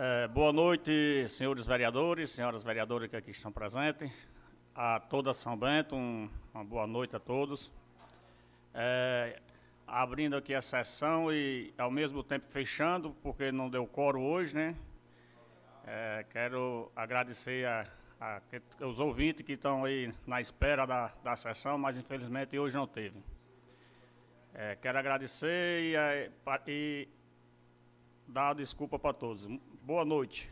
É, boa noite, senhores vereadores, senhoras vereadoras que aqui estão presentes, a toda São Bento, um, uma boa noite a todos. É, abrindo aqui a sessão e ao mesmo tempo fechando, porque não deu coro hoje, né? É, quero agradecer a, a, a, os ouvintes que estão aí na espera da, da sessão, mas infelizmente hoje não teve. É, quero agradecer e, e dar desculpa para todos. Boa noite.